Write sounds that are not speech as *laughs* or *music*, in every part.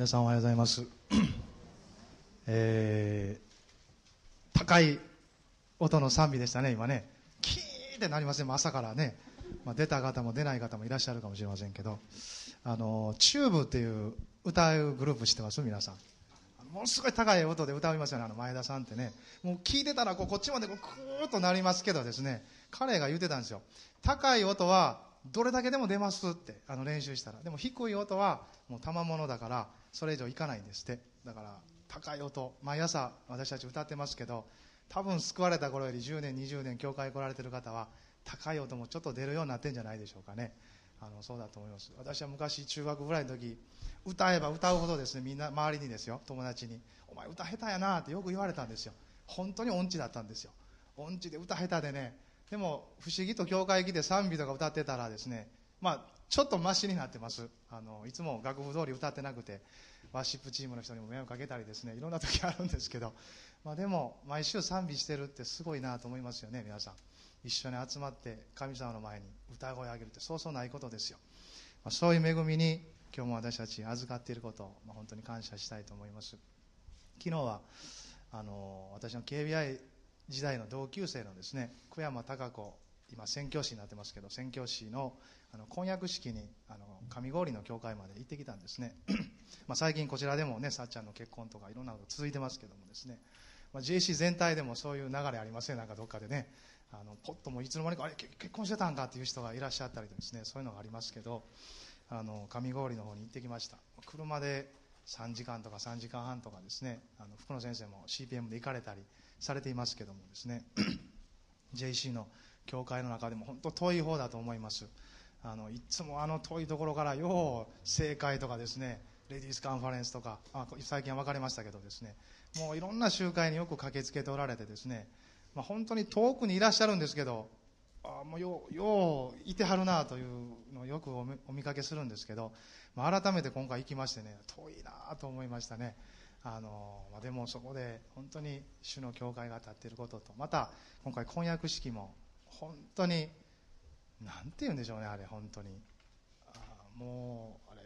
皆さんおはようございます、*coughs* えー、高い音の賛美でしたね今ね。キーってなりません。朝からね、まあ、出た方も出ない方もいらっしゃるかもしれませんけど。あのチューブっていう歌うグループ知ってます？皆さん。ものすごい高い音で歌いますよね。あの前田さんってね。もう聞いてたらこうこっちまでこうクーッとなりますけどですね。彼が言ってたんですよ。高い音はどれだけでも出ますって。あの練習したら。でも低い音はもう賜物だからそれ以上いかないんですって。だから高い音毎朝私たち歌ってますけど多分救われた頃より10年20年教会来られてる方は高い音もちょっと出るようになってんじゃないでしょうかね。あのそうだと思います。私は昔中学ぐらいの時歌えば歌うほどですねみんな周りにですよ友達に「お前歌下手やな」ってよく言われたんですよ。本当に音痴だったんですよ。音痴で歌下手でね。でも不思議と教会来て賛美とか歌ってたらですねまあちょっとマシになってます。あのいつも楽譜通り歌ってなくてワーシップチームの人にも迷惑かけたりですねいろんな時あるんですけど、まあ、でも毎週賛美してるってすごいなと思いますよね皆さん。一緒に集まって神様の前に歌声を上げるってそうそうないことですよ、まあ、そういう恵みに今日も私たち預かっていることを、まあ、本当に感謝したいと思います。昨日はあの私の KBI 時代の同級生のですね久山孝子今宣教師になってますけど宣教師のあの婚約式にあの上郡の教会まで行ってきたんですね。*clears throat* まあ最近こちらでもねさっちゃんの結婚とかいろんなこと続いてますけどもですね、まあ、JC 全体でもそういう流れありません？なんかどっかでね。あのポッともいつの間にかあれ結婚してたんかっていう人がいらっしゃったりですね。そういうのがありますけどあの上郡の方に行ってきました。車で3時間とか3時間半とかですね。あの福野先生も CPM で行かれたりされていますけどもですね。*clears throat* JC の教会の中でも本当遠い方だと思います。あのいつもあの遠いところからよう正会とかですねレディースカンファレンスとかあ最近は別れましたけどですねもういろんな集会によく駆けつけておられてですね、まあ、本当に遠くにいらっしゃるんですけどあもうようよういてはるなというのをよくお見かけするんですけど、まあ、改めて今回行きましてね遠いなと思いましたね。あの、まあ、でもそこで本当に主の教会が立っていることとまた今回婚約式も本当になんて言うんでしょうねあれ本当に。あもうあれ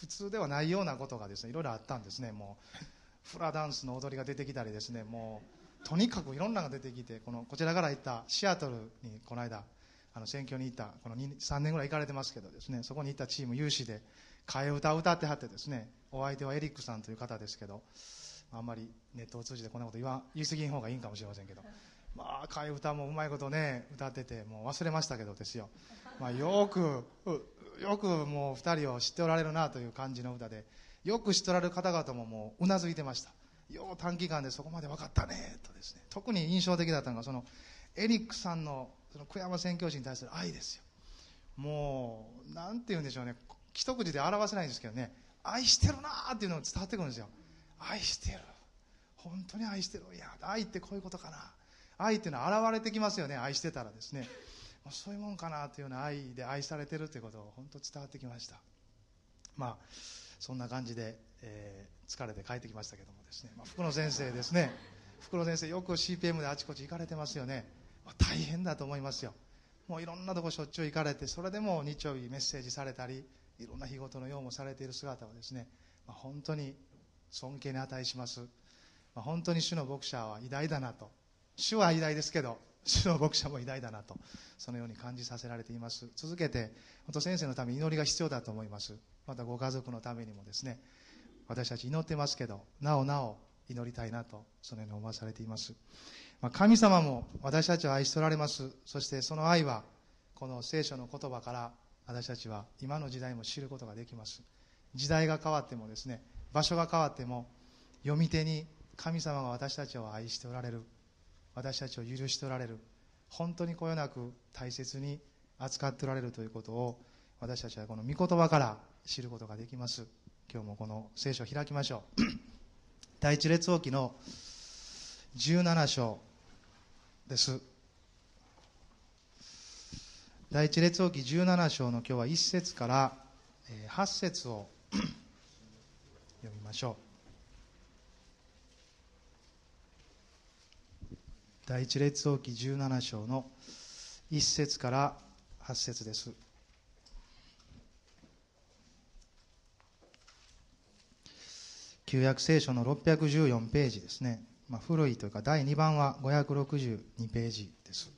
普通ではないようなことがですねいろいろあったんですね。もうフラダンスの踊りが出てきたりですね。もうとにかくいろんなのが出てきてこのこちらから行ったシアトルにこの間あの選挙に行ったこの3年ぐらい行かれてますけどですねそこに行ったチーム有志で替え歌を歌ってはってですねお相手はエリックさんという方ですけどあんまりネットを通じてこんなこと言わ言い過ぎん方がいいかもしれませんけどまあ替え歌もうまいことね歌っててもう忘れましたけどですよ、まあ、よくよくもう2人を知っておられるなという感じの歌でよく知っておられる方々ももううなずいてました。よう短期間でそこまで分かったねとですね。特に印象的だったのがそのエリックさんのその久山宣教師に対する愛ですよ。もうなんて言うんでしょうね。一口で表せないんですけどね。愛してるなっていうのが伝わってくるんですよ。愛してる。本当に愛してる。いや愛ってこういうことかな。愛っていうのは現れてきますよね。愛してたらですね。そういうもんかなというような愛で愛されてるということを本当伝わってきました。まあそんな感じで、えー、疲れて帰ってきましたけどもですね、まあ、福野先生ですね。福野先生よく CPM であちこち行かれてますよね、まあ、大変だと思いますよ。もういろんなとこしょっちゅう行かれてそれでも日曜日メッセージされたりいろんな日ごとの用もされている姿はですね、まあ、本当に尊敬に値します、まあ、本当に主の牧者は偉大だなと。主は偉大ですけど主の牧者も偉大だなとそのように感じさせられています。続けて本当先生のために祈りが必要だと思います。またご家族のためにもですね私たち祈ってますけどなおなお祈りたいなとそのように思わされています、まあ、神様も私たちを愛しておられます。そしてその愛はこの聖書の言葉から私たちは今の時代も知ることができます。時代が変わってもですね場所が変わっても読み手に神様が私たちを愛しておられる。私たちを許しておられる。本当にこよなく大切に扱っておられるということを私たちはこの御言葉から知ることができます。今日もこの聖書を開きましょう。*clears throat* 第一列王記の17章です。第一列王記17章の今日は1節から8節を *clears throat* 読みましょう。第一列王記17章の1節から8節です。旧約聖書の614ページですね、まあ、古いというか第2番は562ページです。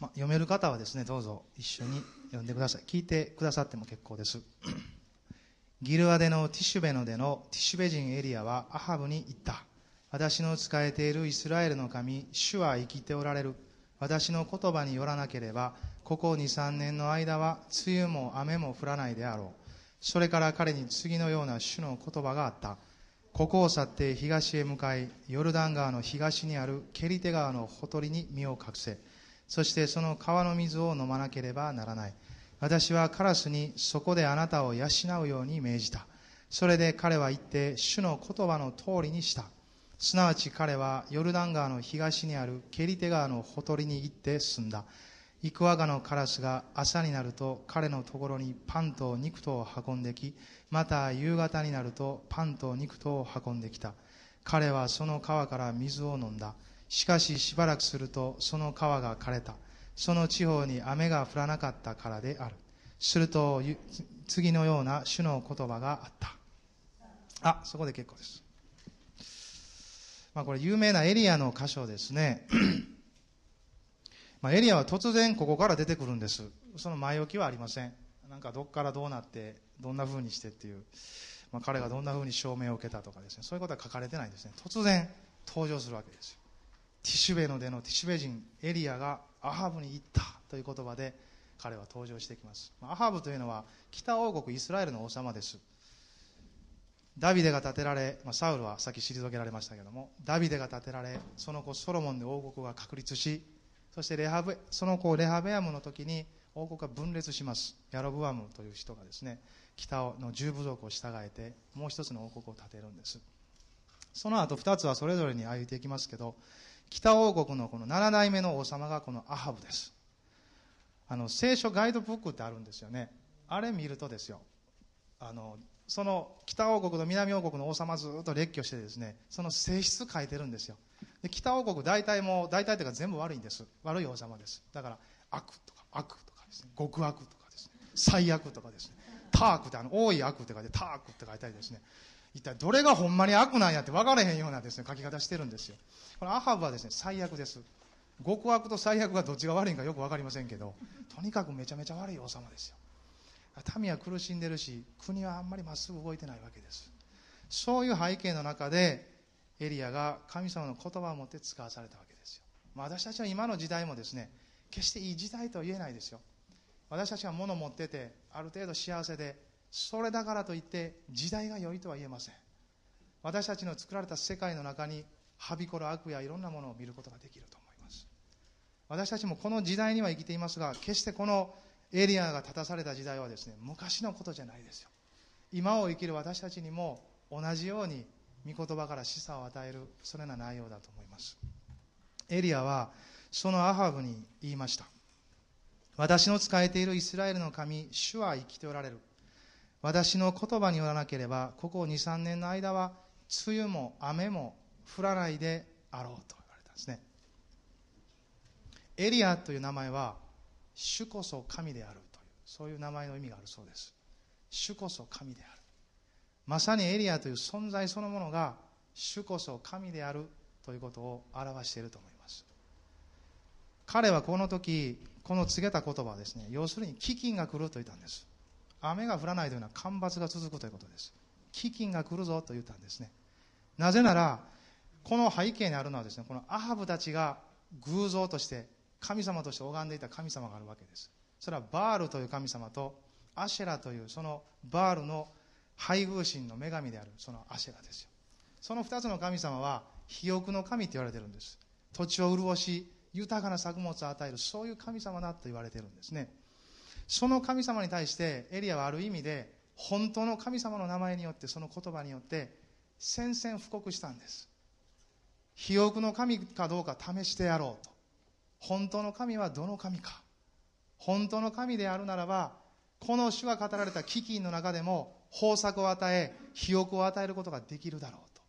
まあ、読める方はですねどうぞ一緒に読んでください。聞いてくださっても結構です。ギルアデのティシュベノでのティシュベ人エリアはアハブに言った。私の仕えているイスラエルの神主は生きておられる。私の言葉によらなければここ23年の間は梅雨も雨も降らないであろう。それから彼に次のような主の言葉があった。ここを去って東へ向かいヨルダン川の東にあるケリテ川のほとりに身を隠せ。そしてその川の水を飲まなければならない。私はカラスにそこであなたを養うように命じた。それで彼は言って主の言葉の通りにした。すなわち彼はヨルダン川の東にあるケリテ川のほとりに行って住んだ。イクワガのカラスが朝になると彼のところにパンと肉とを運んできまた夕方になるとパンと肉とを運んできた。彼はその川から水を飲んだ。しかししばらくするとその川が枯れた。その地方に雨が降らなかったからである。すると次のような主の言葉があった。あそこで結構です。まあこれ有名なエリアの箇所ですね。まあエリアは突然ここから出てくるんです。その前置きはありません。なんかどっからどうなってどんな風にしてっていう、まあ、彼がどんな風に証明を受けたとかですね。そういうことは書かれてないんですね。突然登場するわけですよ。ティシュベのでのティシュベ人エリアがアハブに言ったという言葉で彼は登場してきます。アハブというのは北王国イスラエルの王様です。ダビデが建てられ、まあ、サウルはさっき退けられましたけどもダビデが建てられその子ソロモンで王国が確立しそしてレハブその子レハベアムの時に王国が分裂します。ヤロブアムという人がですね北の十部族を従えてもう一つの王国を建てるんです。その後2つはそれぞれに歩いていきますけど北王国のこの7代目の王様がこのアハブです。あの聖書ガイドブックってあるんですよね。あれ見るとですよ。あのその北王国と南王国の王様ずっと列挙してですねその性質書いてるんですよ。で北王国大体も大体というか全部悪いんです。悪い王様です。だから悪とか悪とかですね。極悪とかですね。最悪とかですね。タークってあの多い悪って書いてタークって書いたりですね。一体どれがほんまに悪なんやって分からへんようなですね書き方してるんですよ。このアハブはですね最悪です。極悪と最悪がどっちが悪いんかよく分かりませんけどとにかくめちゃめちゃ悪い王様ですよ。民は苦しんでるし国はあんまりまっすぐ動いてないわけです。そういう背景の中でエリアが神様の言葉を持って使わされたわけですよ、まあ、私たちは今の時代もですね決していい時代とは言えないですよ。私たちが物を持っててある程度幸せでそれだからといって時代が良いとは言えません。私たちの作られた世界の中にはびこる悪やいろんなものを見ることができると思います。私たちもこの時代には生きていますが決してこのエリアが立たされた時代はですね昔のことじゃないですよ。今を生きる私たちにも同じように御言葉から示唆を与えるそのような内容だと思います。エリアはそのアハブに言いました。私の仕えているイスラエルの神主は生きておられる。私の言葉によらなければここ23年の間は梅雨も雨も降らないであろうと言われたんですね。エリアという名前は主こそ神であるというそういう名前の意味があるそうです。主こそ神である。まさにエリアという存在そのものが主こそ神であるということを表していると思います。彼はこの時この告げた言葉はですね要するに飢饉が来ると言ったんです。雨が降らないというのは干ばつが続くということです。飢饉が来るぞと言ったんですね。なぜならこの背景にあるのはですねこのアハブたちが偶像として神様として拝んでいた神様があるわけです。それはバールという神様とアシェラというそのバールの配偶神の女神であるそのアシェラですよ。その2つの神様は肥沃の神と言われてるんです。土地を潤し豊かな作物を与えるそういう神様だと言われてるんですね。その神様に対してエリアはある意味で本当の神様の名前によってその言葉によって宣戦布告したんです。肥沃の神かどうか試してやろうと。本当の神はどの神か。本当の神であるならばこの主が語られた飢饉の中でも豊作を与え肥沃を与えることができるだろうと。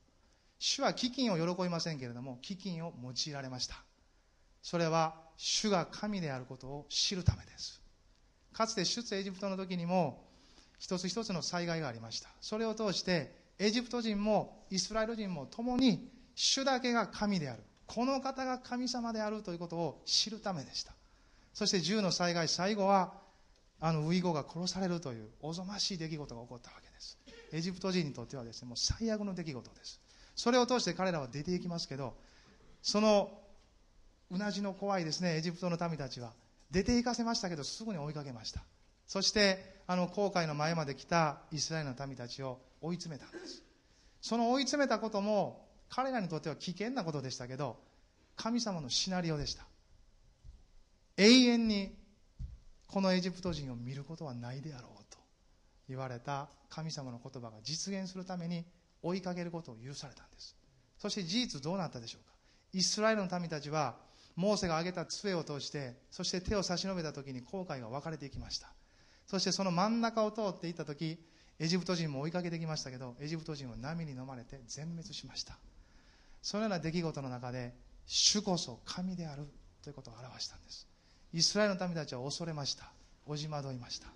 主は飢饉を喜びませんけれども飢饉を用いられました。それは主が神であることを知るためです。かつて出エジプトの時にも一つ一つの災害がありました。それを通してエジプト人もイスラエル人も共に主だけが神である。この方が神様であるということを知るためでした。そして銃の災害最後はあのウイゴが殺されるというおぞましい出来事が起こったわけです。エジプト人にとってはですねもう最悪の出来事です。それを通して彼らは出ていきますけどそのうなじの怖いですねエジプトの民たちは。出て行かせましたけどすぐに追いかけました。そしてあの航海の前まで来たイスラエルの民たちを追い詰めたんです。その追い詰めたことも彼らにとっては危険なことでしたけど神様のシナリオでした。永遠にこのエジプト人を見ることはないであろうと言われた神様の言葉が実現するために追いかけることを許されたんです。そして事実どうなったでしょうか。イスラエルの民たちはモーセが挙げた杖を通してそして手を差し伸べた時に航海が分かれていきました。そしてその真ん中を通っていった時エジプト人も追いかけてきましたけどエジプト人は波に飲まれて全滅しました。そのような出来事の中で主こそ神であるということを表したんです。イスラエルの民たちは恐れました。おじまどいました。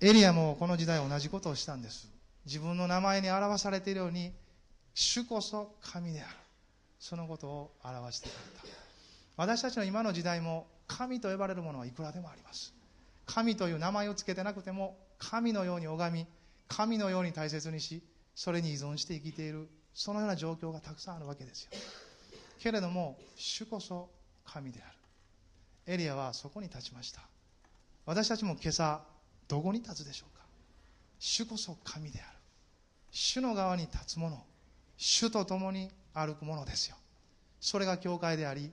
エリアもこの時代同じことをしたんです。自分の名前に表されているように主こそ神である。そのことを表してくれた私たちの今の時代も神と呼ばれるものはいくらでもあります。神という名前を付けてなくても神のように拝み神のように大切にしそれに依存して生きているそのような状況がたくさんあるわけですよ。けれども主こそ神である。エリアはそこに立ちました。私たちも今朝どこに立つでしょうか。主こそ神である。主の側に立つ者主と共に歩くものですよ。それが教会であり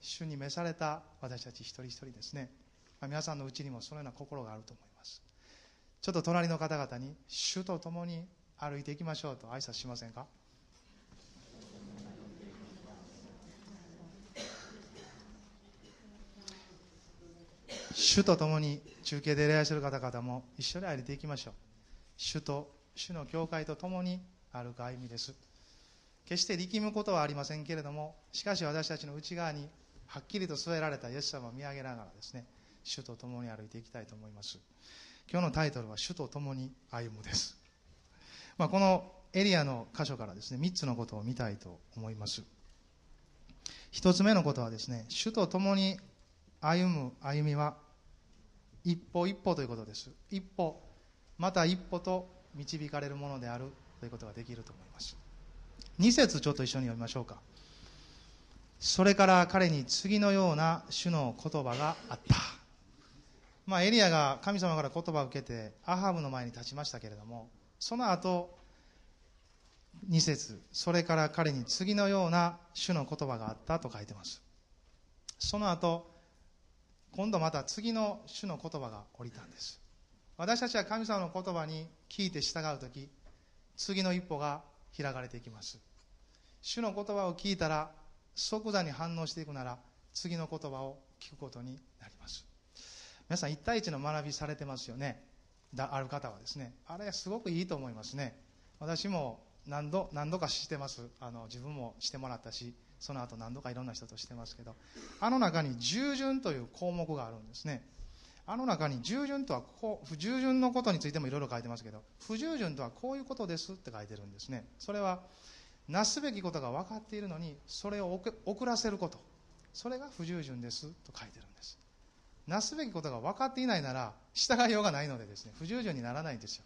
主に召された私たち一人一人ですね、まあ、皆さんのうちにもそのような心があると思います。ちょっと隣の方々に主と共に歩いていきましょうと挨拶しませんか？主と共に中継で礼拝する方々も一緒に歩いていきましょう。主と主の教会と共に歩く歩みです。決して力むことはありませんけれどもしかし私たちの内側にはっきりと据えられたイエス様を見上げながらですね主と共に歩いていきたいと思います。今日のタイトルは「主と共に歩む」です、まあ、このエリアの箇所からですね3つのことを見たいと思います。1つ目のことはですね主と共に歩む歩みは一歩一歩ということです。一歩また一歩と導かれるものであるということができると思います。2節ちょっと一緒に読みましょうか。それから彼に次のような主の言葉があった。まあ、エリアが神様から言葉を受けてアハブの前に立ちましたけれどもその後2節それから彼に次のような主の言葉があったと書いてます。その後今度また次の主の言葉が降りたんです。私たちは神様の言葉に聞いて従う時次の一歩が開かれていきます。主の言葉を聞いたら即座に反応していくなら次の言葉を聞くことになります。皆さん1対1の学びされてますよね。だある方はですね。あれすごくいいと思いますね。私も何度何度かしてます。あの自分もしてもらったしその後何度かいろんな人としてますけど。あの中に従順という項目があるんですね。あの中に従順とはこう不従順のことについてもいろいろ書いてますけど不従順とはこういうことですって書いてるんですね。それはなすべきことが分かっているのにそれを遅らせること。それが不従順ですと書いてるんです。なすべきことが分かっていないなら従いようがないのでですね不従順にならないんですよ。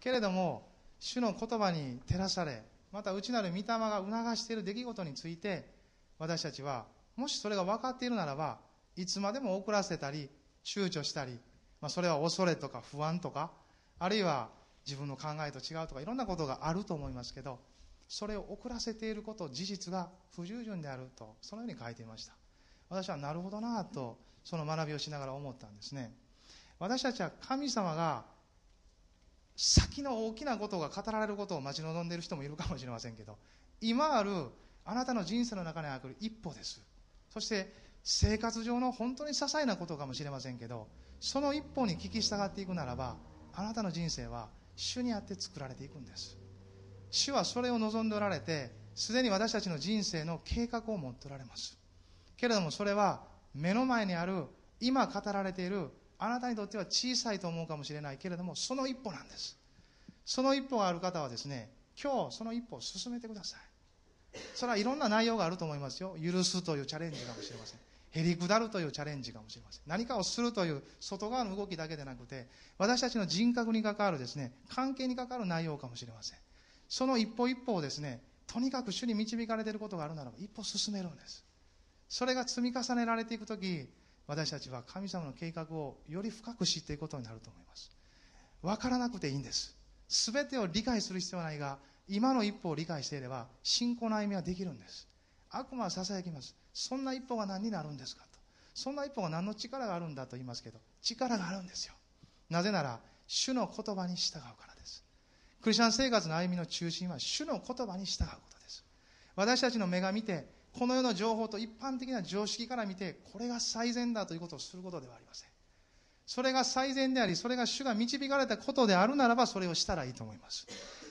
けれども主の言葉に照らされまた内なる御霊が促している出来事について私たちはもしそれが分かっているならばいつまでも遅らせたり躊躇したり、まあ、それは恐れとか不安とかあるいは自分の考えと違うとかいろんなことがあると思いますけどそれを遅らせていること事実が不従順であるとそのように書いていました。私はなるほどなとその学びをしながら思ったんですね。私たちは神様が先の大きなことが語られることを待ち望んでいる人もいるかもしれませんけど今あるあなたの人生の中にある一歩です。そして生活上の本当に些細なことかもしれませんけどその一歩に聞き従っていくならばあなたの人生は主にあって作られていくんです。主はそれを望んでおられてすでに私たちの人生の計画を持っておられます。けれどもそれは目の前にある今語られているあなたにとっては小さいと思うかもしれないけれどもその一歩なんです。その一歩がある方はですね今日その一歩を進めてください。それはいろんな内容があると思いますよ。許すというチャレンジかもしれません。へりくだるというチャレンジかもしれません。何かをするという外側の動きだけでなくて私たちの人格に関わるですね関係に関わる内容かもしれません。その一歩一歩をですねとにかく主に導かれていることがあるならば一歩進めるんです。それが積み重ねられていく時私たちは神様の計画をより深く知っていくことになると思います。分からなくていいんです。全てを理解する必要はないが今の一歩を理解していれば信仰の歩みはできるんです。悪魔はささやきます。そんな一歩が何になるんですかと。そんな一歩が何の力があるんだと言いますけど力があるんですよ。なぜなら主の言葉に従うから。クリスチャン生活の歩みの中心は主の言葉に従うことです。私たちの目が見てこの世の情報と一般的な常識から見てこれが最善だということをすることではありません。それが最善でありそれが主が導かれたことであるならばそれをしたらいいと思います。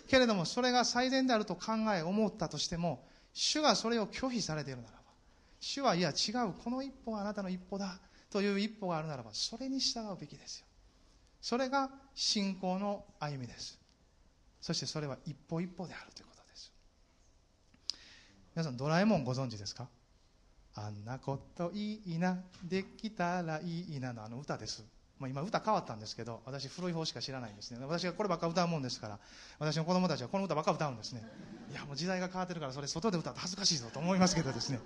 けれどもそれが最善であると考え思ったとしても主がそれを拒否されているならば主はいや違うこの一歩はあなたの一歩だという一歩があるならばそれに従うべきですよ。それが信仰の歩みです。そしてそれは一歩一歩であるということです。皆さんドラえもんご存知ですか？あんなこといいなできたらいいなのあの歌です。まあ、今歌変わったんですけど私古い方しか知らないんですね。私がこればっか歌うもんですから私の子供たちはこの歌ばっか歌うんですね。いやもう時代が変わってるからそれ外で歌うと恥ずかしいぞと思いますけどですね。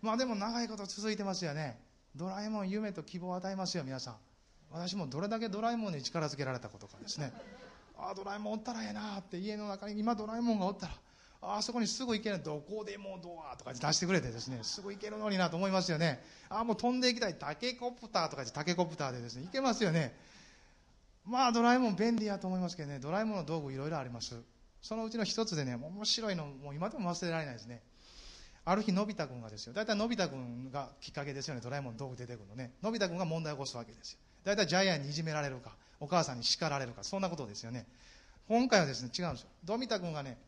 まあでも長いこと続いてますよね。ドラえもん夢と希望を与えますよ皆さん。私もどれだけドラえもんに力づけられたことかですね。ああドラえもんおったらええなって家の中に今ドラえもんがおったらあそこにすぐ行けるどこでもドアとか出してくれてですねすぐ行けるのになと思いますよね。あもう飛んでいきたいタケコプターとかタケコプターでですね行けますよね。まあドラえもん便利やと思いますけどねドラえもんの道具いろいろあります。そのうちの一つでね面白いのもう今でも忘れられないですね。ある日のび太くんがですよ。大体のび太くんがきっかけですよねドラえもんの道具出てくるのね。のび太くんが問題を起こすわけですよ。大体ジャイアンにいじめられるかお母さんに叱られるか。そんなことですよね。今回はですね違うんですよ。のび太くんがね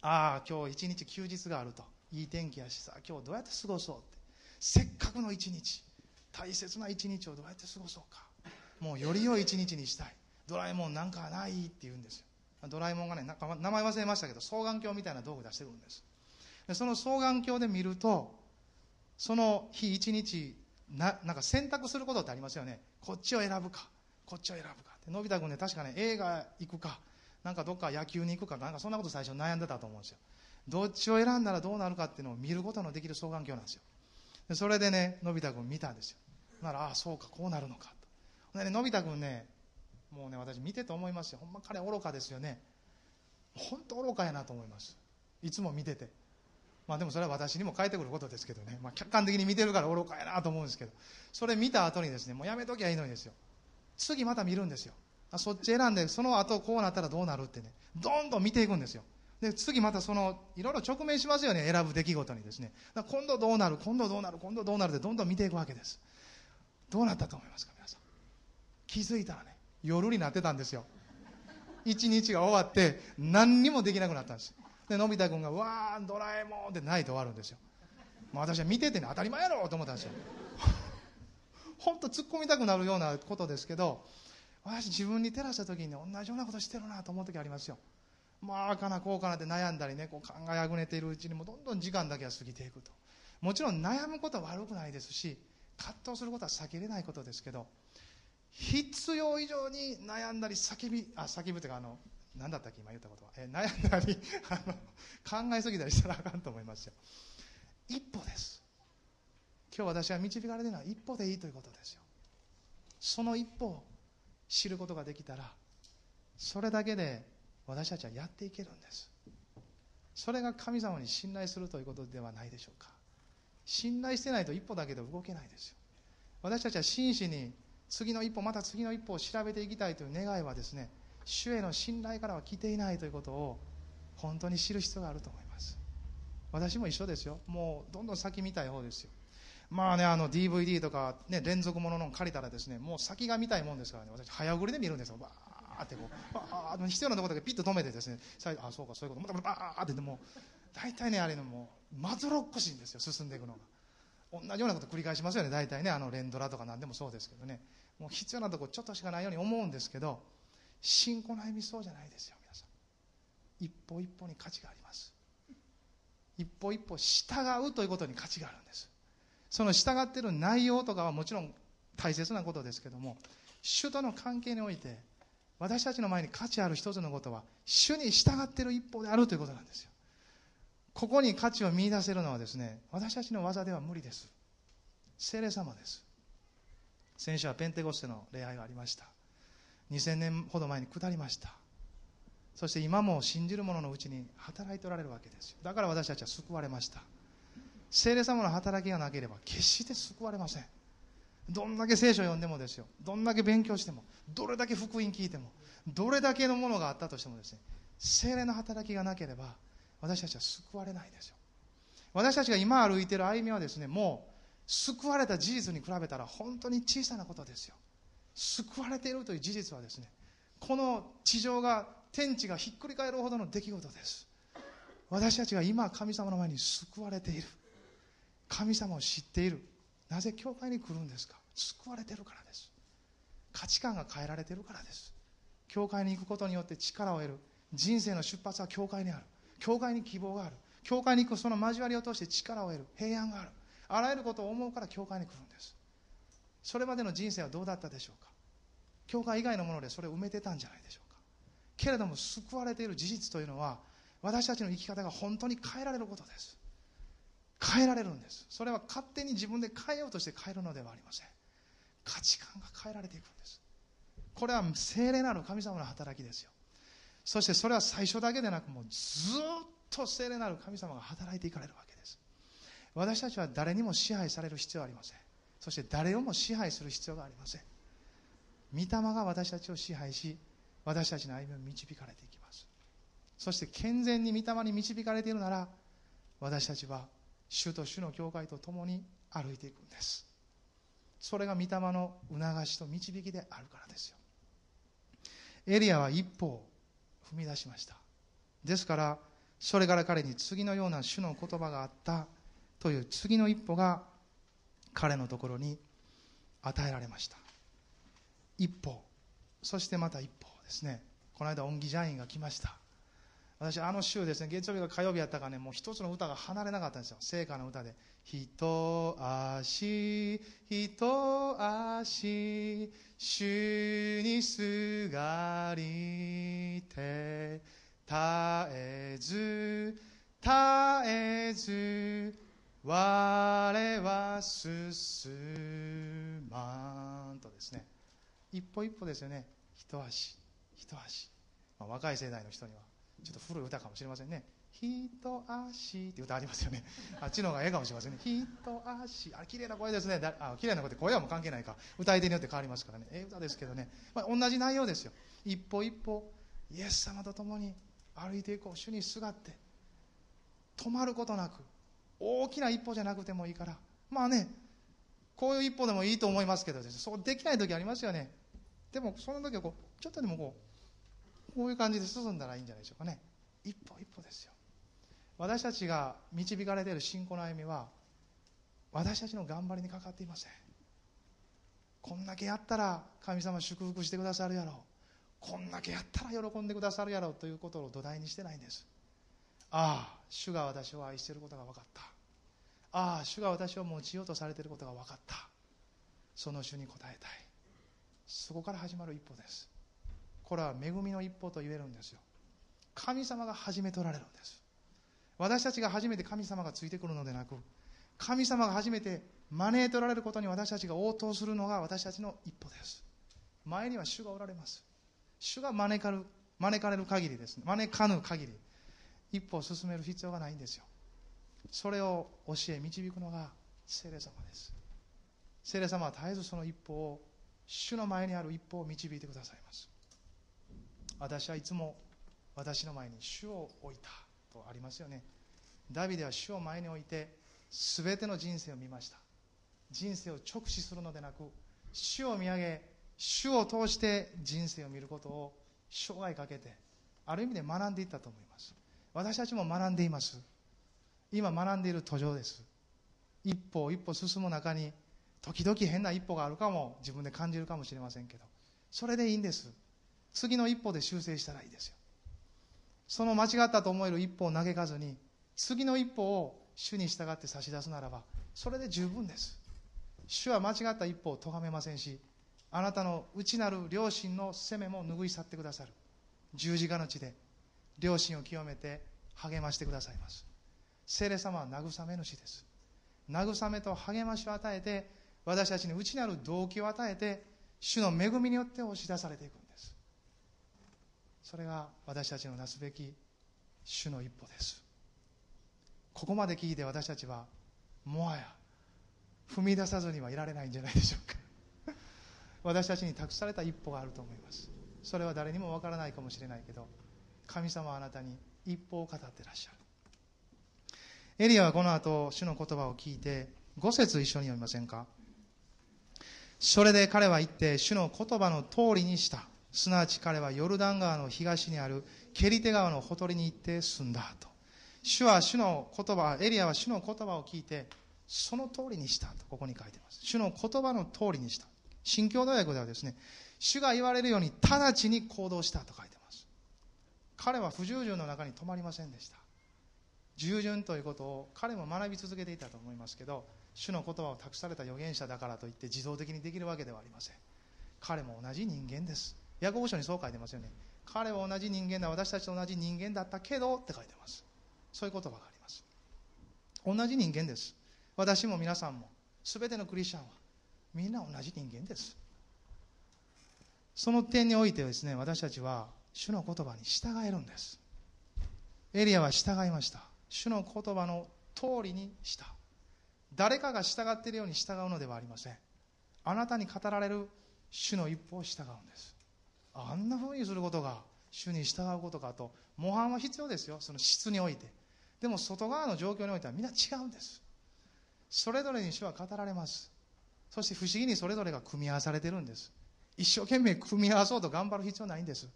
ああ今日一日休日があると。いい天気やしさ今日どうやって過ごそうって。せっかくの一日大切な一日をどうやって過ごそうか。もうより良い一日にしたい。ドラえもんなんかないって言うんですよ。ドラえもんがねなんか名前忘れましたけど双眼鏡みたいな道具出してくるんです。でその双眼鏡で見るとその日一日ななんか選択することってありますよね。こっちを選ぶか。こっちを選ぶか。のび太くんね確かね映画行くかなんかどっか野球に行くかなんかそんなこと最初悩んでたと思うんですよ。どっちを選んだらどうなるかっていうのを見ることのできる双眼鏡なんですよ。でそれでねのび太くん見たんですよ。ならああそうかこうなるのかと。でねのび太くんねもうね私見てて思いますよほんま彼愚かですよね。本当愚かやなと思いますいつも見てて。まあでもそれは私にも返ってくることですけどね、まあ、客観的に見てるから愚かやなと思うんですけど。それ見た後にですねもうやめときゃいいのにですよ。次また見るんですよ。あそっち選んでその後こうなったらどうなるってね。どんどん見ていくんですよ。で次またそのいろいろ直面しますよね。選ぶ出来事にですね。今度どうなる今度どうなる今度どうなるってどんどん見ていくわけです。どうなったと思いますか皆さん。気づいたらね夜になってたんですよ。一日が終わって何にもできなくなったんです。でのび太君が「わードラえもん」って泣いて終わるんですよ。もう私は見ててね当たり前やろと思ったんですよ。本当突っ込みたくなるようなことですけど私自分に照らした時に、同じようなことしてるなと思う時ありますよ。まあかなこうかなって悩んだりねこう考えあぐねているうちにもどんどん時間だけは過ぎていくと。もちろん悩むことは悪くないですし葛藤することは避けれないことですけど必要以上に悩んだり叫びあ叫ぶというかあの何だったっけ今言ったことは。え悩んだりあの考えすぎたりしたらあかんと思いますよ。一歩です。今日私は導かれているのは一歩でいいということですよ。その一歩を知ることができたらそれだけで私たちはやっていけるんです。それが神様に信頼するということではないでしょうか。信頼してないと一歩だけで動けないですよ。私たちは真摯に次の一歩また次の一歩を調べていきたいという願いはですね主への信頼からは来ていないということを本当に知る必要があると思います。私も一緒ですよ。もうどんどん先見たい方ですよ。まあね、あの DVD とか、ね、連続ものの借りたらですねもう先が見たいもんですからね。私早送りで見るんですよ。バーってこうバー必要なところだけピッと止めてですね。あそうかそういうこと。またバーってでも大体ねあれのもうまぞろっこしいんですよ。進んでいくのが。同じようなこと繰り返しますよね。大体ねあの連ドラとか何でもそうですけどね。もう必要なとこちょっとしかないように思うんですけど信仰の歩みそうじゃないですよ皆さん。一歩一歩に価値があります。一歩一歩従うということに価値があるんです。その従っている内容とかはもちろん大切なことですけども主との関係において私たちの前に価値ある一つのことは主に従っている一歩であるということなんですよ。ここに価値を見出せるのはですね私たちの技では無理です。聖霊様です。先週はペンテコステの礼拝がありました。2000年ほど前に下りました。そして今も信じる者のうちに働いておられるわけですよ。だから私たちは救われました。聖霊様の働きがなければ決して救われません。どんだけ聖書を読んでもですよ。どんだけ勉強してもどれだけ福音聞いてもどれだけのものがあったとしてもですね聖霊の働きがなければ私たちは救われないですよ。私たちが今歩いている歩みはですねもう救われた事実に比べたら本当に小さなことですよ。救われているという事実はですねこの地上が天地がひっくり返るほどの出来事です。私たちが今神様の前に救われている。神様を知っている。なぜ教会に来るんですか？救われてるからです。価値観が変えられてるからです。教会に行くことによって力を得る。人生の出発は教会にある。教会に希望がある。教会に行くその交わりを通して力を得る。平安がある。あらゆることを思うから教会に来るんです。それまでの人生はどうだったでしょうか？教会以外のものでそれを埋めてたんじゃないでしょうか？けれども救われている事実というのは私たちの生き方が本当に変えられることです。変えられるんです。それは勝手に自分で変えようとして変えるのではありません。価値観が変えられていくんです。これは聖霊なる神様の働きですよ。そしてそれは最初だけでなくもうずっと聖霊なる神様が働いていかれるわけです。私たちは誰にも支配される必要はありません。そして誰をも支配する必要がありません。御霊が私たちを支配し私たちの歩みを導かれていきます。そして健全に御霊に導かれているなら私たちは主と主の教会と共に歩いていくんです。それが御霊の促しと導きであるからですよ。エリアは一歩を踏み出しました。ですからそれから彼に次のような主の言葉があったという次の一歩が彼のところに与えられました。一歩そしてまた一歩ですね。この間恩義ジャインが来ました。私あの週ですね月曜日が火曜日やったかねもう一つの歌が離れなかったんですよ。聖歌の歌で「ひと足ひと足主にすがりて絶えず絶えず我は進まんとですね。一歩一歩ですよね。一足一足、まあ、若い世代の人には。ちょっと古い歌かもしれませんね。一足って歌ありますよね。*laughs* あっちの方がええかもしれませんね。一足あ綺麗な声ですね。あ綺麗な声って声はもう関係ないか。歌い手によって変わりますからねええ歌ですけどね、まあ、同じ内容ですよ。一歩一歩イエス様と共に歩いていこう。主にすがって止まることなく大きな一歩じゃなくてもいいから。まあねこういう一歩でもいいと思いますけどそうできない時ありますよね。でもその時はこうちょっとでもこうこういう感じで進んだらいいんじゃないでしょうかね。一歩一歩ですよ。私たちが導かれている信仰の歩みは私たちの頑張りにかかっていません。こんだけやったら神様祝福してくださるやろう。こんだけやったら喜んでくださるやろう。ということを土台にしてないんです。ああ主が私を愛していることが分かった。ああ主が私を用いようとされていることが分かった。その主に応えたい。そこから始まる一歩です。これは恵みの一歩と言えるんですよ。神様が始め取られるんです。私たちが初めて神様がついてくるのでなく神様が初めて招いておられることに私たちが応答するのが私たちの一歩です。前には主がおられます。主が招かる招かれる限りです。ね招かぬ限り一歩を進める必要がないんですよ。それを教え導くのが聖霊様です。聖霊様は絶えずその一歩を主の前にある一歩を導いてくださいます。私はいつも私の前に主を置いたとありますよね。ダビデは主を前に置いて全ての人生を見ました。人生を直視するのでなく主を見上げ主を通して人生を見ることを生涯かけてある意味で学んでいったと思います。私たちも学んでいます。今学んでいる途上です。一歩一歩進む中に時々変な一歩があるかも自分で感じるかもしれませんけどそれでいいんです。次の一歩で修正したらいいですよ。その間違ったと思える一歩を嘆かずに次の一歩を主に従って差し出すならばそれで十分です。主は間違った一歩を咎めませんしあなたの内なる良心の責めも拭い去ってくださる。十字架の地で良心を清めて励ましてくださいます。聖霊様は慰め主です。慰めと励ましを与えて私たちに内なる動機を与えて主の恵みによって押し出されていく。それが私たちのなすべき主の一歩です。ここまで聞いて私たちはもはや踏み出さずにはいられないんじゃないでしょうか。私たちに託された一歩があると思います。それは誰にもわからないかもしれないけど神様はあなたに一歩を語ってらっしゃる。エリアはこの後主の言葉を聞いて5節一緒に読みませんか？それで彼は言って主の言葉の通りにした。すなわち彼はヨルダン川の東にあるケリテ川のほとりに行って住んだと。主は主の言葉エリアは主の言葉を聞いてその通りにしたとここに書いてます。主の言葉の通りにした。新共同訳ではですね主が言われるように直ちに行動したと書いてます。彼は不従順の中に止まりませんでした。従順ということを彼も学び続けていたと思いますけど主の言葉を託された預言者だからといって自動的にできるわけではありません。彼も同じ人間です。ヤコブ書にそう書いてますよね。彼は同じ人間だ私たちと同じ人間だったけどって書いてます。そういう言葉があります。同じ人間です。私も皆さんも全てのクリスチャンはみんな同じ人間です。その点においてですね私たちは主の言葉に従えるんです。エリアは従いました。主の言葉の通りにした。誰かが従っているように従うのではありません。あなたに語られる主の一歩を従うんです。あんなふうにすることが主に従うことかと模範は必要ですよ。その質において。でも外側の状況においてはみんな違うんです。それぞれに主は語られます。そして不思議にそれぞれが組み合わされてるんです。一生懸命組み合わそうと頑張る必要ないんです。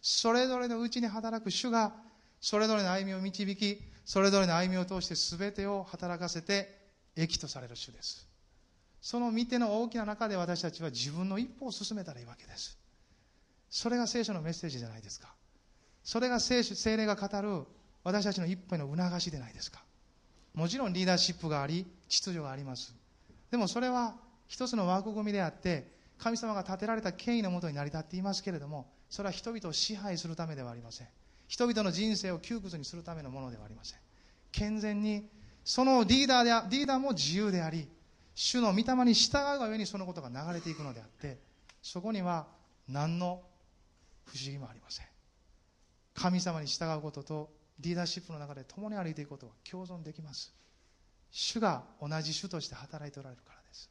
それぞれのうちに働く主がそれぞれの歩みを導きそれぞれの歩みを通して全てを働かせて益とされる主です。その見ての大きな中で私たちは自分の一歩を進めたらいいわけです。それが聖書のメッセージじゃないですか。それが聖聖霊が語る私たちの一歩の促しでないですか。もちろんリーダーシップがあり秩序があります。でもそれは一つの枠組みであって神様が建てられた権威のもとに成り立っていますけれどもそれは人々を支配するためではありません。人々の人生を窮屈にするためのものではありません。健全にそのリーダーでリーダーも自由であり主の御霊に従うがゆえにそのことが流れていくのであってそこには何の不思議もありません。神様に従うこととリーダーシップの中で共に歩いていくことは共存できます。主が同じ主として働いておられるからです。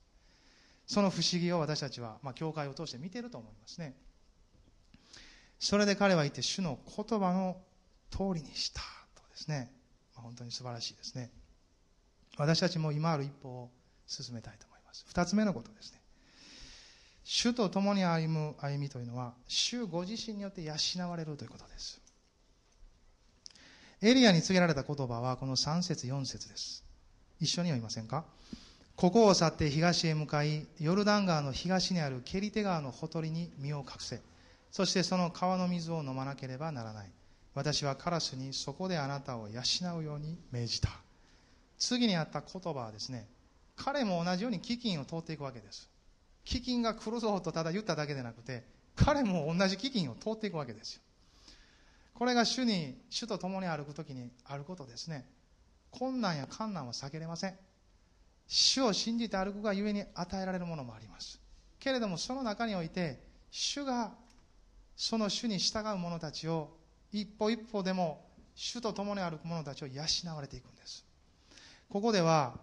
その不思議を私たちは、まあ、教会を通して見ていると思いますね。それで彼は言って主の言葉の通りにしたとですね、まあ、本当に素晴らしいですね。私たちも今ある一歩を進めたいと思います。二つ目のことですね。主と共に歩む歩みというのは主ご自身によって養われるということです。エリアに告げられた言葉はこの3節4節です。一緒に読みませんか？ここを去って東へ向かいヨルダン川の東にあるケリテ川のほとりに身を隠せ。そしてその川の水を飲まなければならない。私はカラスにそこであなたを養うように命じた。次にあった言葉はですね彼も同じように飢饉を通っていくわけです。飢饉が来るぞとただ言っただけでなくて彼も同じ飢饉を通っていくわけですよ。これが主に主と共に歩く時にあることですね。困難や困難は避けれません。主を信じて歩くがゆえに与えられるものもあります。けれどもその中において主がその主に従う者たちを一歩一歩でも主と共に歩く者たちを養われていくんです。ここでは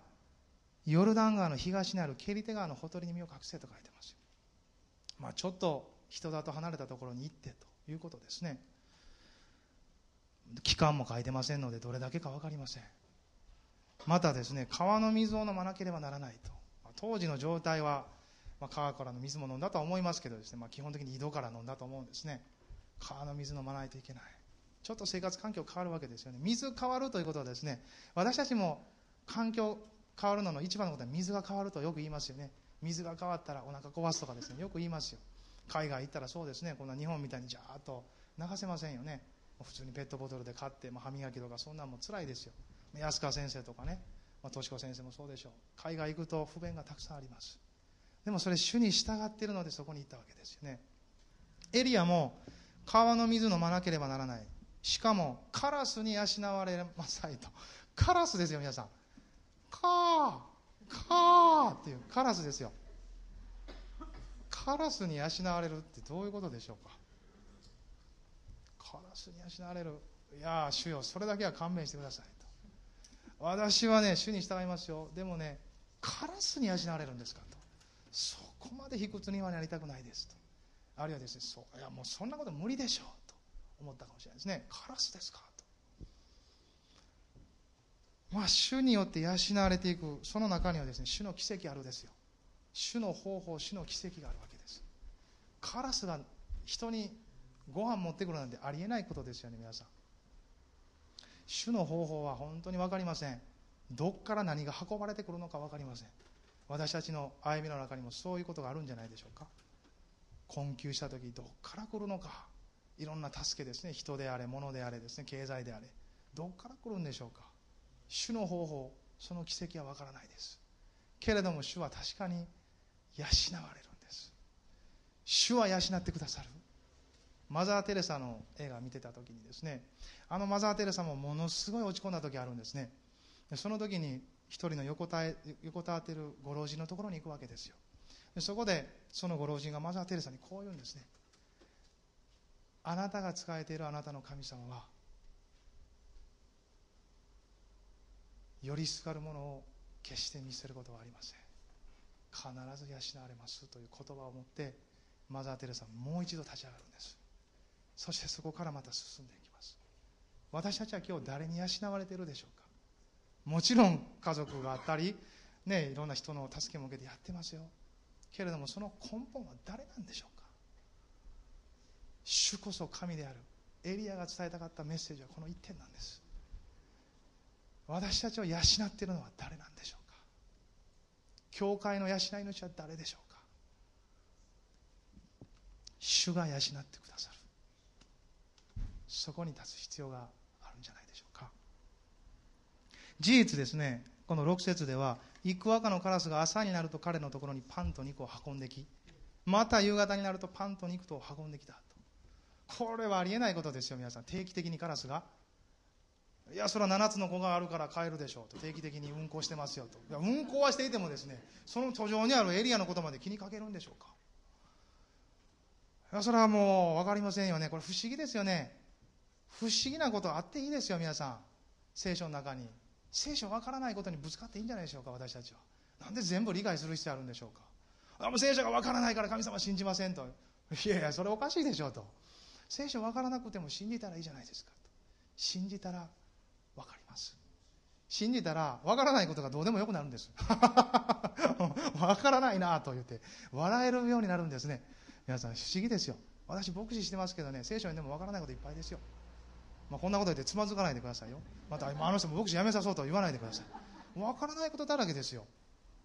ヨルダン川の東にあるケリテ川のほとりに身を隠せと書いてます。まあ、ちょっと人里離れたところに行ってということですね。期間も書いてませんのでどれだけか分かりません。またですね川の水を飲まなければならないと。当時の状態は、まあ、川からの水も飲んだとは思いますけどですね、まあ、基本的に井戸から飲んだと思うんですね。川の水飲まないといけない。ちょっと生活環境変わるわけですよね。水変わるということはですね私たちも環境変わるのの一番のことは水が変わるとよく言いますよね。水が変わったらお腹壊すとかですね。よく言いますよ。海外行ったらそうですね。こんな日本みたいにジャーッと流せませんよね。普通にペットボトルで買って、まあ、歯磨きとかそんなんも辛いですよ。安川先生とかね、まあ、敏子先生もそうでしょう。海外行くと不便がたくさんあります。でもそれ主に従っているのでそこに行ったわけですよね。エリアも川の水飲まなければならない。しかもカラスに養われなさいと。カラスですよ皆さん。カーカーっていうカラスですよ。カラスに養われるってどういうことでしょうか。カラスに養われる。いや主よそれだけは勘弁してくださいと。私はね主に従いますよ。でもねカラスに養われるんですかと。そこまで卑屈にはなりたくないですと。あるいはですねそういやもうそんなこと無理でしょうと思ったかもしれないですね。カラスですか。まあ主によって養われていくその中にはですね主の奇跡あるですよ。主の方法主の奇跡があるわけです。カラスが人にご飯持ってくるなんてありえないことですよね皆さん。主の方法は本当に分かりません。どっから何が運ばれてくるのか分かりません。私たちの歩みの中にもそういうことがあるんじゃないでしょうか。困窮した時どっから来るのか。いろんな助けですね。人であれ物であれですね。経済であれ。どっから来るんでしょうか。主の方法その奇跡は分からないです。けれども主は確かに養われるんです。主は養ってくださる。マザー・テレサの映画を見てた時にですねあのマザー・テレサもものすごい落ち込んだ時あるんですね。でその時に一人の横たえ横たわっているご老人のところに行くわけですよ。でそこでそのご老人がマザー・テレサにこう言うんですね。あなたが仕えているあなたの神様はよりすがるものを決して見せることはありません。必ず養われますという言葉を持ってマザー・テレサはもう一度立ち上がるんです。そしてそこからまた進んでいきます。私たちは今日誰に養われているでしょうか。もちろん家族があったり、ね、いろんな人の助けも受けてやってますよ。けれどもその根本は誰なんでしょうか。主こそ神である。エリアが伝えたかったメッセージはこの一点なんです。私たちを養っているのは誰なんでしょうか？教会の養い主は誰でしょうか？主が養ってくださる。そこに立つ必要があるんじゃないでしょうか？事実ですね。この6節では幾赤のカラスが朝になると彼のところにパンと肉を運んできまた夕方になるとパンと肉と運んできたと。これはありえないことですよ皆さん。定期的にカラスがいやそれは7つの子があるから帰るでしょうと定期的に運行してますよと。いや運行はしていてもですねその途上にあるエリアのことまで気にかけるんでしょうか。いやそれはもう分かりませんよね。これ不思議ですよね。不思議なことあっていいですよ皆さん。聖書の中に。聖書分からないことにぶつかっていいんじゃないでしょうか私たちは。なんで全部理解する必要あるんでしょうか。あもう聖書が分からないから神様信じませんと。いやいやそれおかしいでしょうと。聖書分からなくても信じたらいいじゃないですかと。信じたらます。信じたら分からないことがどうでもよくなるんです。*laughs* 分からないなと言って笑えるようになるんですね。皆さん不思議ですよ。私牧師してますけどね聖書にでも分からないこといっぱいですよ。まあ、こんなこと言ってつまずかないでくださいよ。またあの人も牧師辞めさそうと言わないでください。分からないことだらけですよ。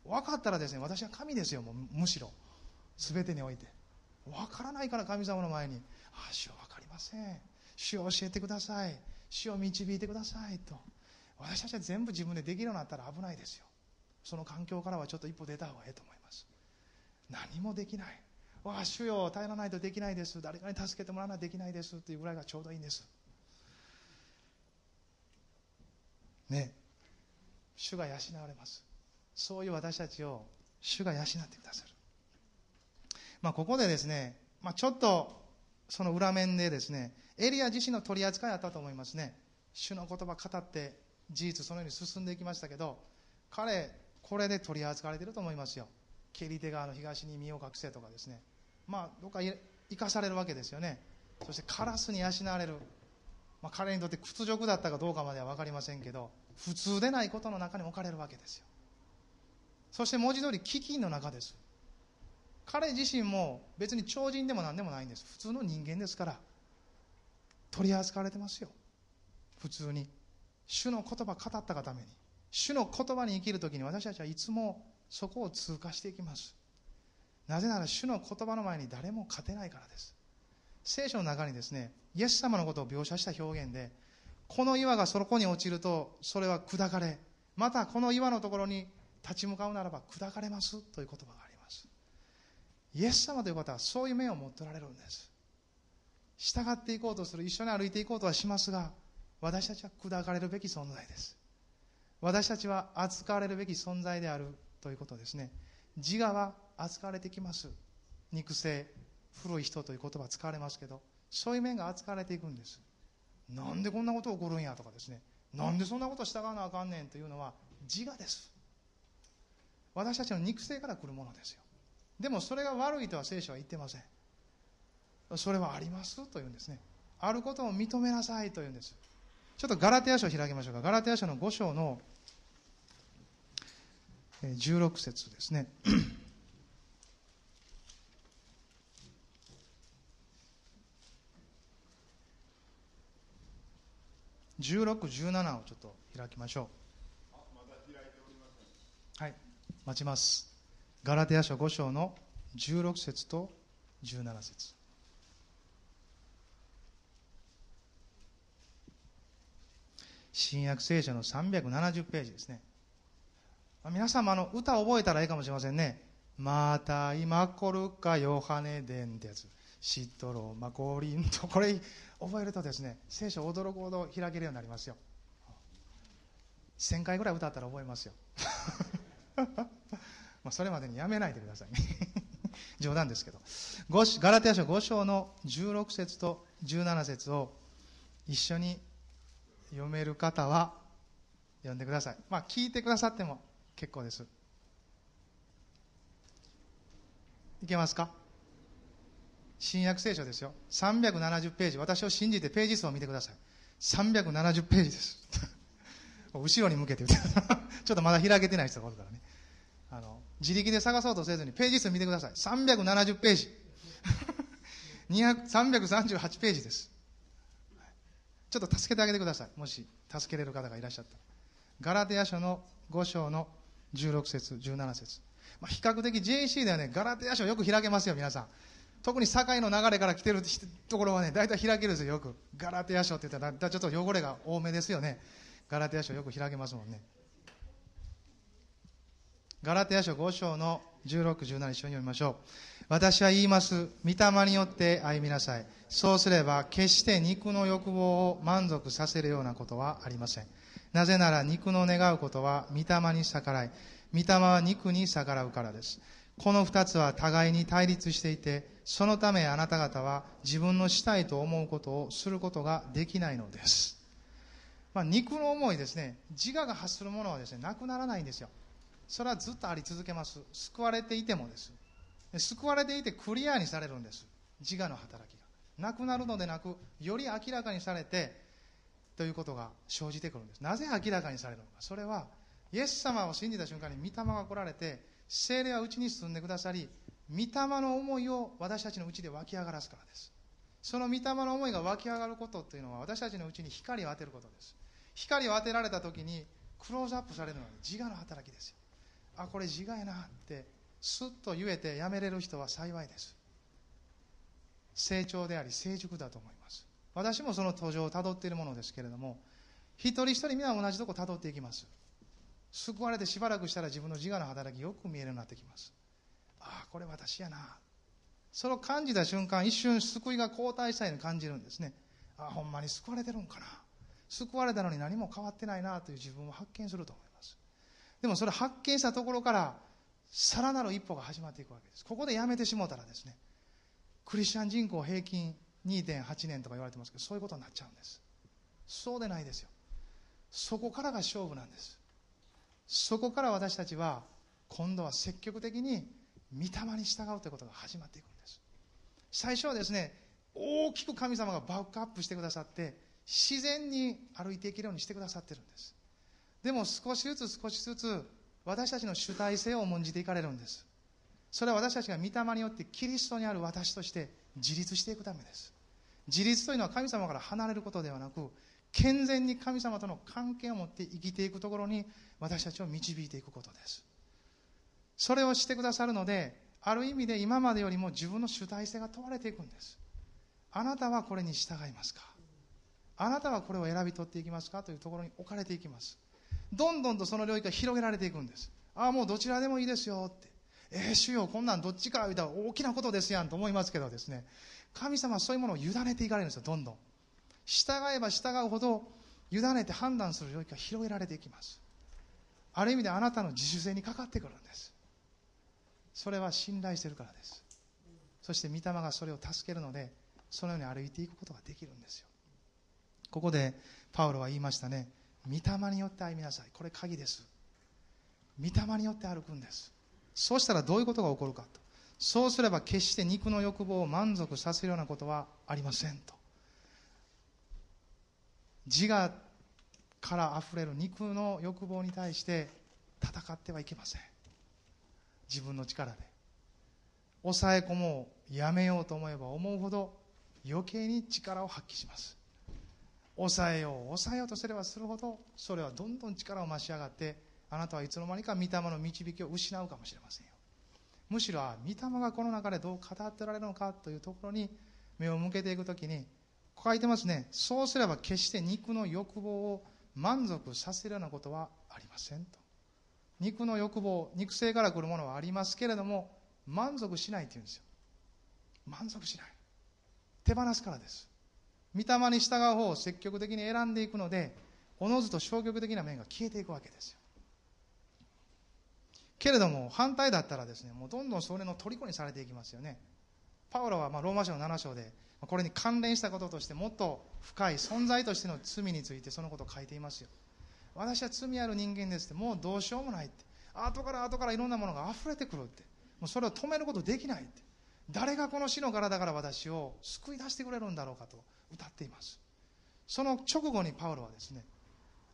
分かったらですね私は神ですよ。もうむしろ。全てにおいて。分からないから神様の前に「ああ主は分かりません。主を教えてください。主を導いてください」と。私たちは全部自分でできるようになったら危ないですよ。その環境からはちょっと一歩出た方がいいと思います。何もできない。わあ主よ頼らないとできないです。誰かに助けてもらわないとできないです。っていうぐらいがちょうどいいんです。ね。主が養われます。そういう私たちを主が養ってくださる、まあ、ここでですね、まあ、ちょっとその裏面でですねエリア自身の取り扱いあったと思いますね。主の言葉語って事実そのように進んでいきましたけど彼これで取り扱われていると思いますよ。蹴り手側の東に身を隠せとかですね。まあどっか生かされるわけですよね。そしてカラスに養われる、まあ、彼にとって屈辱だったかどうかまでは分かりませんけど普通でないことの中に置かれるわけですよ。そして文字通り飢饉の中です。彼自身も別に超人でも何でもないんです。普通の人間ですから取り扱われてますよ。普通に。主の言葉語ったがために主の言葉に生きる時に私たちはいつもそこを通過していきます。なぜなら主の言葉の前に誰も勝てないからです。聖書の中にですねイエス様のことを描写した表現でこの岩がそこに落ちるとそれは砕かれまたこの岩のところに立ち向かうならば砕かれますという言葉があります。イエス様という方はそういう目を持っておられるんです。従っていこうとする一緒に歩いていこうとはしますが私たちは砕かれるべき存在です。私たちは扱われるべき存在であるということですね。自我は扱われてきます。肉声古い人という言葉使われますけどそういう面が扱われていくんです。なんでこんなこと起こるんやとかですね。なんでそんなこと従わなあかんねんというのは自我です。私たちの肉声から来るものですよ。でもそれが悪いとは聖書は言ってません。それはありますというんですね。あることを認めなさいというんです。ちょっとガラテヤ書を開きましょうかガラテヤ書の5章の16節ですね16、*coughs* 17をちょっと開きましょう。はい、待ちます。ガラテヤ書5章の16節と17節新約聖書の370ページですね。皆さんもあの歌覚えたらいいかもしれませんね。また今来るかヨハネ伝ってやつ。シトロマコリンとこれ覚えるとですね聖書驚くほど開けるようになりますよ1000回ぐらい歌ったら覚えますよ *laughs* まあそれまでにやめないでくださいね *laughs* 冗談ですけどガラテヤ書5章の16節と17節を一緒に読める方は読んでくださいまあ聞いてくださっても結構ですいけますか？新約聖書ですよ。370ページ。私を信じてページ数を見てください。370ページです。*laughs* 後ろに向けて *laughs* ちょっとまだ開けてない人がおるからね。あの、自力で探そうとせずにページ数見てください。370ページ。*laughs* 338ページです。ちょっと助けてあげてください。もし助けれる方がいらっしゃったら。ガラテヤ書の5章の16節、17節。まあ、比較的 JC ではね、ガラテヤ書よく開けますよ、皆さん。特に堺の流れから来てるところはね、大体開けるんですよ、よく。ガラテヤ書って言ったら、ちょっと汚れが多めですよね。ガラテヤ書よく開けますもんね。ガラテヤ書5章の16、17一緒に読みましょう。私は言います。御霊によって歩みなさい。そうすれば、決して肉の欲望を満足させるようなことはありません。なぜなら、肉の願うことは御霊に逆らい、御霊は肉に逆らうからです。この二つは互いに対立していて、そのためあなた方は自分のしたいと思うことをすることができないのです。まあ、肉の思いですね、自我が発するものはですね、なくならないんですよ。それはずっとあり続けます。救われていてもです。救われていてクリアにされるんです。自我の働きが。なくなるのでなく、より明らかにされて、ということが生じてくるんです。なぜ明らかにされるのか。それは、イエス様を信じた瞬間に御霊が来られて、精霊はうちに住んでくださり御霊の思いを私たちのうちで湧き上がらすからですその御霊の思いが湧き上がることというのは私たちのうちに光を当てることです光を当てられた時にクローズアップされるのは自我の働きですよあこれ自我やなってスッと言えてやめれる人は幸いです。成長であり成熟だと思います。私もその途上をたどっているものですけれども一人一人皆同じとこたどっていきます。救われてしばらくしたら自分の自我の働きよく見えるようになってきます。ああこれ私やな。それを感じた瞬間一瞬救いが後退したように感じるんですね。ああほんまに救われてるんかな。救われたのに何も変わってないなという自分を発見すると思います。でもそれ発見したところからさらなる一歩が始まっていくわけです。ここでやめてしもうたらですねクリスチャン人口平均2.8年とか言われてますけどそういうことになっちゃうんです。そうでないですよ。そこからが勝負なんです。そこから私たちは今度は積極的に御霊に従うということが始まっていくんです。最初はですね大きく神様がバックアップしてくださって自然に歩いていけるようにしてくださってるんです。でも少しずつ少しずつ私たちの主体性を重んじていかれるんです。それは私たちが御霊によってキリストにある私として自立していくためです。自立というのは神様から離れることではなく健全に神様との関係を持って生きていくところに私たちを導いていくことです。それをしてくださるのである意味で今までよりも自分の主体性が問われていくんです。あなたはこれに従いますか？あなたはこれを選び取っていきますか？というところに置かれていきます。どんどんとその領域が広げられていくんです。ああもうどちらでもいいですよって。えー、主よこんなんどっちか言うたら大きなことですやんと思いますけどですね。神様はそういうものを委ねていかれるんですよどんどん。従えば従うほど委ねて判断する領域が広げられていきます。ある意味であなたの自主性にかかってくるんです。それは信頼してるからです。そして御霊がそれを助けるのでそのように歩いていくことができるんですよ。ここでパウロは言いましたね。御霊によって歩みなさい。これ鍵です。御霊によって歩くんです。そうしたらどういうことが起こるかと。そうすれば決して肉の欲望を満足させるようなことはありませんと。自我からあふれる肉の欲望に対して戦ってはいけません。自分の力で。抑え込もうやめようと思えば思うほど余計に力を発揮します。抑えよう抑えようとすればするほどそれはどんどん力を増し上がってあなたはいつの間にか御霊の導きを失うかもしれませんよ。むしろ御霊がこの中でどう語っておられるのかというところに目を向けていくときにこう書いてますね。そうすれば決して肉の欲望を満足させるようなことはありませんと。肉の欲望肉性から来るものはありますけれども満足しないっていうんですよ。満足しない。手放すからです。御霊に従う方を積極的に選んでいくのでおのずと消極的な面が消えていくわけですよ。けれども反対だったらですねもうどんどんそれの虜にされていきますよね。パウロはまローマ書の7章でこれに関連したこととしてもっと深い存在としての罪についてそのことを書いていますよ。私は罪ある人間ですってもうどうしようもないって。後から後からいろんなものが溢れてくるって。もうそれを止めることできないって。誰がこの死の体から私を救い出してくれるんだろうかと。歌っています。その直後にパウロはですね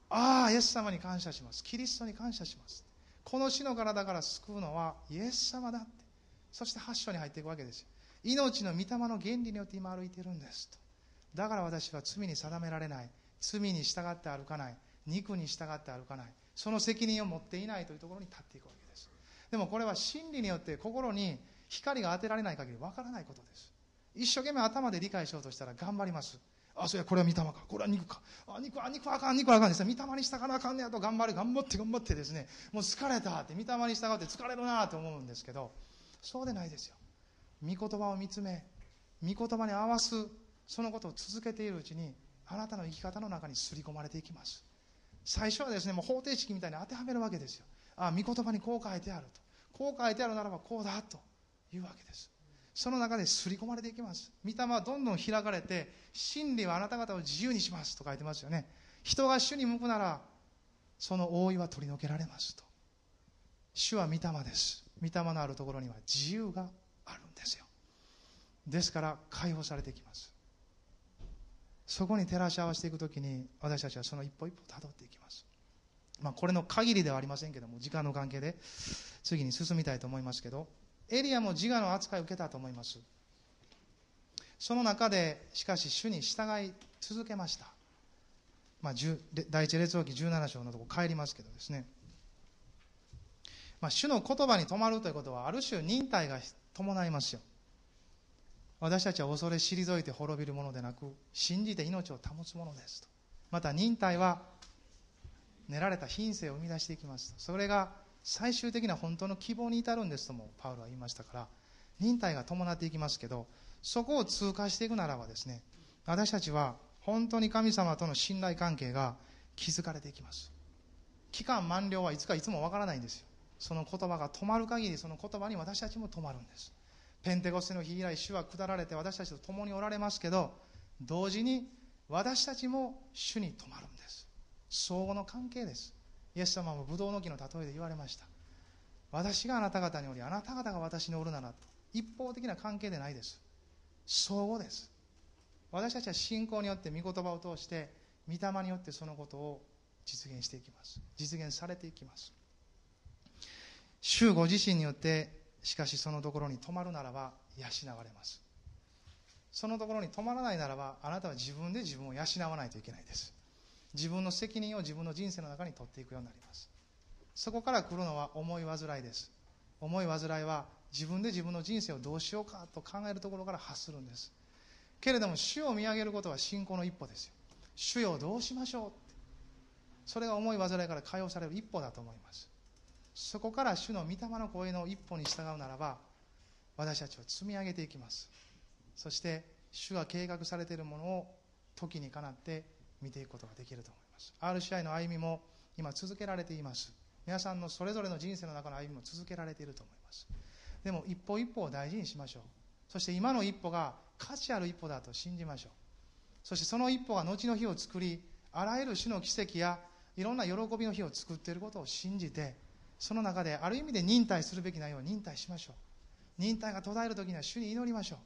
ああイエス様に感謝します。キリストに感謝します。この死の体から救うのはイエス様だって。そして8章に入っていくわけです命の御霊の原理によって今歩いてるんですと。だから私は罪に定められない。罪に従って歩かない。肉に従って歩かない。その責任を持っていないというところに立っていくわけです。でもこれは真理によって心に光が当てられない限りわからないことです。一生懸命頭で理解しようとしたら頑張ります。あそうやこれは御霊か。これは肉か。あ肉は肉あかん。肉あかん。ですね御霊に従わなあかんねや。と頑張る頑張って頑張ってですね。もう疲れたって御霊に従って疲れるなと思うんですけどそうでないですよ。御言葉を見つめ御言葉に合わすそのことを続けているうちにあなたの生き方の中に刷り込まれていきます。最初はですねもう方程式みたいに当てはめるわけですよ。あ御言葉にこう書いてあると。こう書いてあるならばこうだというわけです。その中で刷り込まれていきます。御霊はどんどん開かれて真理はあなた方を自由にしますと書いてますよね。人が主に向くならその覆いは取り除けられますと。主は御霊です。御霊のあるところには自由があるんですよ。ですから解放されていきます。そこに照らし合わせていくときに私たちはその一歩一歩たどっていきます。まあ、これの限りではありませんけども時間の関係で次に進みたいと思いますけど。エリアも自我の扱いを受けたと思います。その中でしかし主に従い続けました、まあ、第一列王記17章のとこ帰りますけどですね、まあ、主の言葉に止まるということはある種忍耐が伴いますよ。私たちは恐れ退いて滅びるものでなく信じて命を保つものですと。また忍耐は練られた品性を生み出していきますそれが最終的な本当の希望に至るんですともパウロは言いましたから忍耐が伴っていきますけどそこを通過していくならばですね私たちは本当に神様との信頼関係が築かれていきます。期間満了はいつかいつもわからないんですよ。その言葉が止まる限りその言葉に私たちも止まるんです。ペンテコステの日以来主は下られて私たちと共におられますけど同時に私たちも主に止まるんです。相互の関係です。イエス様もブドウの木の例えで言われました。私があなた方におりあなた方が私におるならと。一方的な関係でないです。相互です。私たちは信仰によって御言葉を通して御霊によってそのことを実現していきます。実現されていきます。主ご自身によってしかしそのところに止まるならば養われます。そのところに止まらないならばあなたは自分で自分を養わないといけないです。自分の責任を自分の人生の中に取っていくようになります。そこから来るのは思い煩いです。思い煩いは自分で自分の人生をどうしようかと考えるところから発するんです。けれども主を見上げることは信仰の一歩ですよ。主よどうしましょうそれが思い煩いから解放される一歩だと思います。そこから主の御霊の声の一歩に従うならば私たちを積み上げていきます。そして主が計画されているものを時にかなって見ていくことができると思います。RCI の歩みも今続けられています。皆さんのそれぞれの人生の中の歩みも続けられていると思います。でも一歩一歩を大事にしましょう。そして今の一歩が価値ある一歩だと信じましょう。そしてその一歩が後の日を作りあらゆる種の奇跡やいろんな喜びの日を作っていることを信じてその中である意味で忍耐するべき内容を忍耐しましょう。忍耐が途絶える時には主に祈りましょう。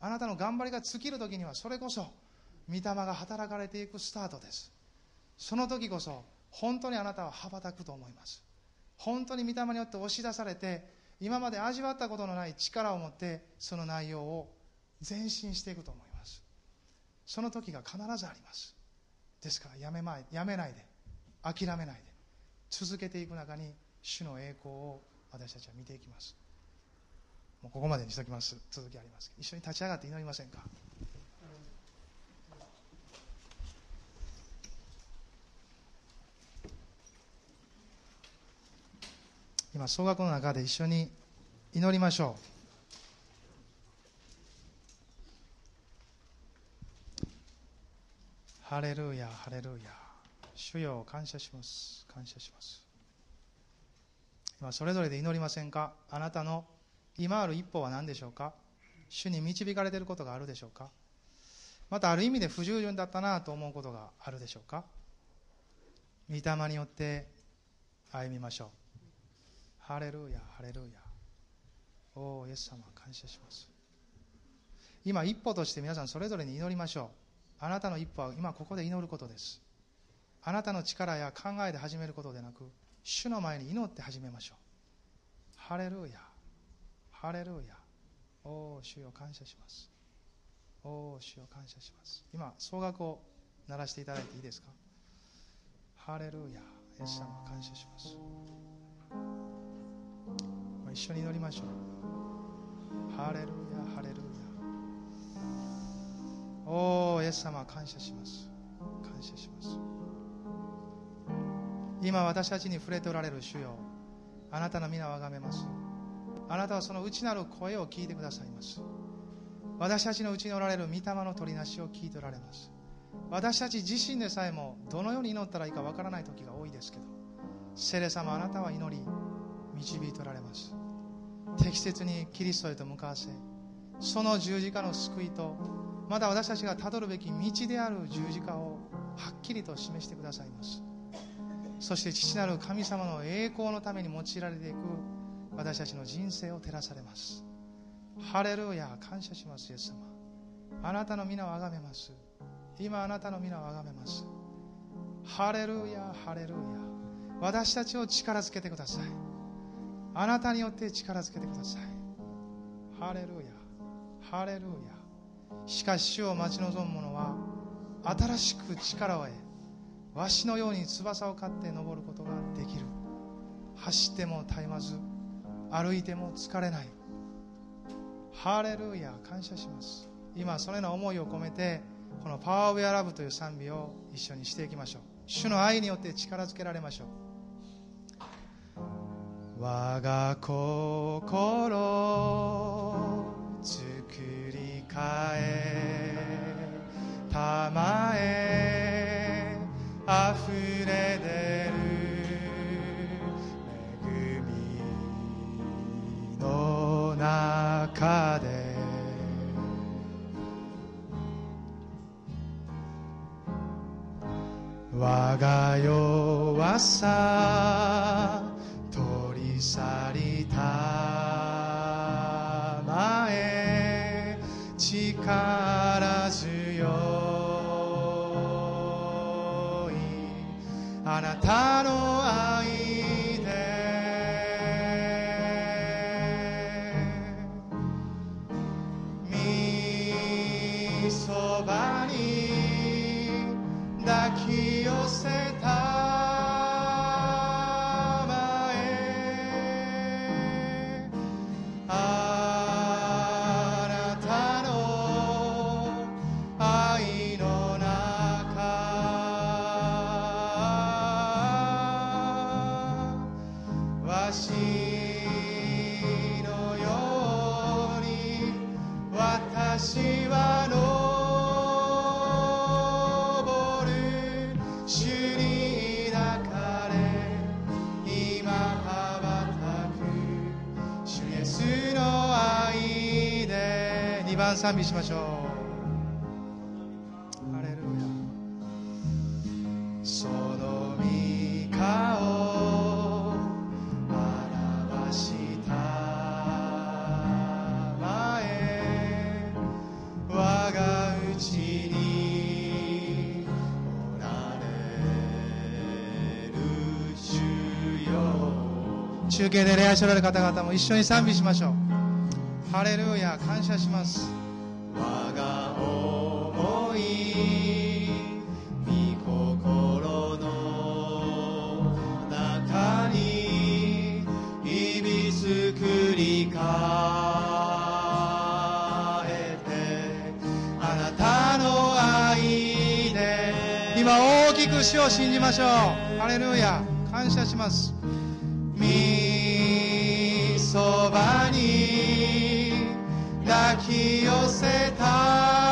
あなたの頑張りが尽きる時にはそれこそ御霊が働かれていくスタートです。その時こそ本当にあなたは羽ばたくと思います。本当に御霊によって押し出されて今まで味わったことのない力を持ってその内容を前進していくと思います。その時が必ずあります。ですからやめまいやめないで諦めないで続けていく中に主の栄光を私たちは見ていきます。もうここまでにしておきます。続きあります。一緒に立ち上がって祈りませんか？今総額の中で一緒に祈りましょう。ハレルヤハレルヤ。主よ感謝します。感謝します。今それぞれで祈りませんか？あなたの今ある一歩は何でしょうか？主に導かれていることがあるでしょうか？またある意味で不従順だったなと思うことがあるでしょうか？御霊によって歩みましょう。ハレルヤハレルヤ。おおイエス様感謝します。今一歩として皆さんそれぞれに祈りましょう。あなたの一歩は今ここで祈ることです。あなたの力や考えで始めることでなく主の前に祈って始めましょう。ハレルヤハレルヤ。おお主よ感謝します。おお主よ感謝します。今総額を鳴らしていただいていいですか？ハレルヤイエス様感謝します。一緒に祈りましょう。ハレルヤハレルヤ。おおイエス様感謝します。感謝します。今私たちに触れておられる主よ。あなたの皆をあがめます。あなたはその内なる声を聞いてくださいます。私たちのうちにおられる御霊の取りなしを聞いておられます。私たち自身でさえもどのように祈ったらいいかわからない時が多いですけど。聖霊様あなたは祈り導いておられます。適切にキリストへと向かわせその十字架の救いとまだ私たちがたどるべき道である十字架をはっきりと示してくださいます。そして父なる神様の栄光のために用いられていく私たちの人生を照らされます。ハレルヤ感謝しますイエス様。あなたの皆をあがめます。今あなたの皆をあがめます。ハレルヤハレルヤ。私たちを力づけてください。あなたによって力づけてください。ハレルヤ。ハレルヤ。しかし主を待ち望む者は新しく力を得わしのように翼を刈って登ることができる。走っても絶えまず歩いても疲れない。ハレルヤ。感謝します。今そのような思いを込めてこの「パワーウェアラブという賛美を一緒にしていきましょう。主の愛によって力づけられましょう。我が心作り変えたまえ溢れ出る恵みの中で。我が弱さ去りたまえ力強い。あなたの愛そばに抱き寄せ賛美しましょうハレルヤその御顔表したまえ我がうちにおられる主よ中継で礼拝しておられる方々も一緒に賛美しましょうハレルヤ感謝します。ましょう。ハレルヤ。感謝します。みそばに抱き寄せた